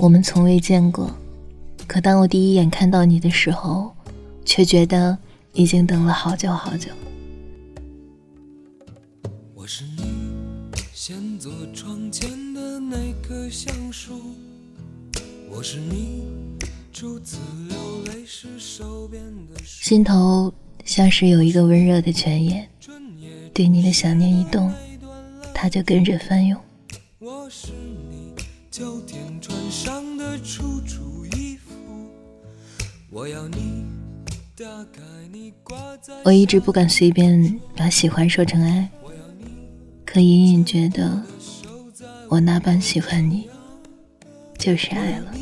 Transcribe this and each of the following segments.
我们从未见过，可当我第一眼看到你的时候，却觉得已经等了好久好久。我是你先坐窗前的那棵橡树，我是你初次流泪时手边的。心头像是有一个温热的泉眼，对你的想念一动，它就跟着翻涌。我是你秋天穿上的楚楚衣服，我要你打开你挂在我一直不敢随便把喜欢说成爱，可隐隐觉得我那般喜欢你，就是爱了。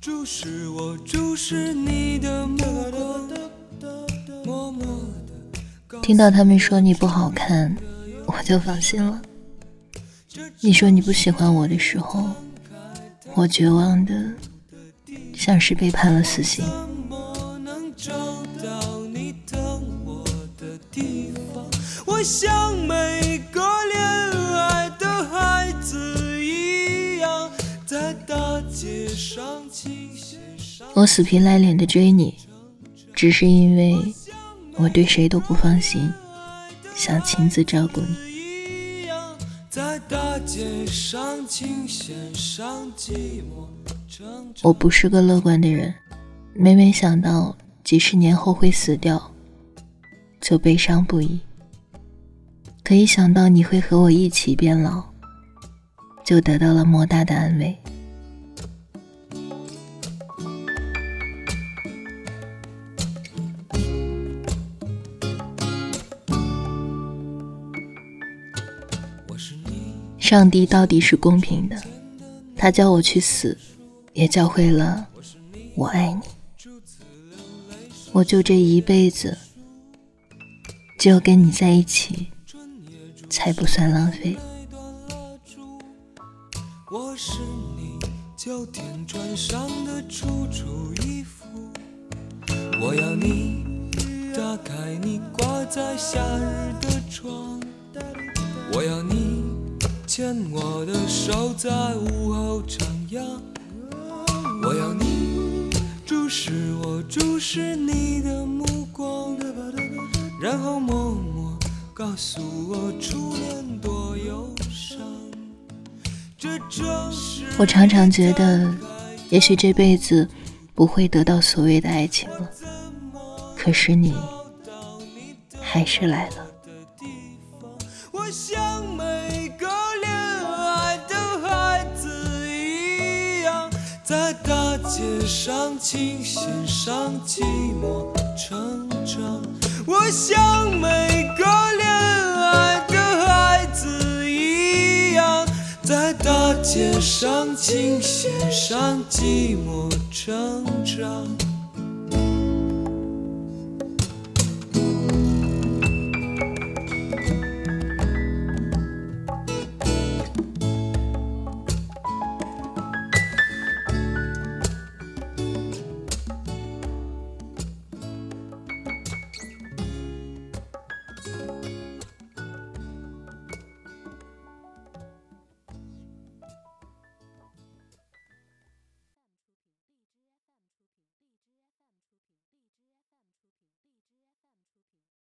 注视我，注视你的目光，默默的听到他们说你不好看，我就放心了。你说你不喜欢我的时候，我绝望的像是被判了死刑。我？像每个恋爱的孩子一样，在大街上我死皮赖脸的追你，只是因为我对谁都不放心，想亲自照顾你。在大街上琴弦上寂寞。我不是个乐观的人，每每想到几十年后会死掉，就悲伤不已。可一想到你会和我一起变老，就得到了莫大的安慰。上帝到底是公平的，他叫我去死，也教会了我爱你。我就这一辈子，只有跟你在一起，才不算浪费。我是你秋天穿上的楚楚衣服，我要你打开你挂在夏日的窗，我要你牵我的手在午后徜徉，我要你注视我，注视你的目光，然后默默告诉我初恋多忧伤。这正是我常常觉得，也许这辈子不会得到所谓的爱情了，可是你还是来了。在大街上琴弦上寂寞成长。我像每个恋爱的孩子一样，在大街上琴弦上寂寞成长。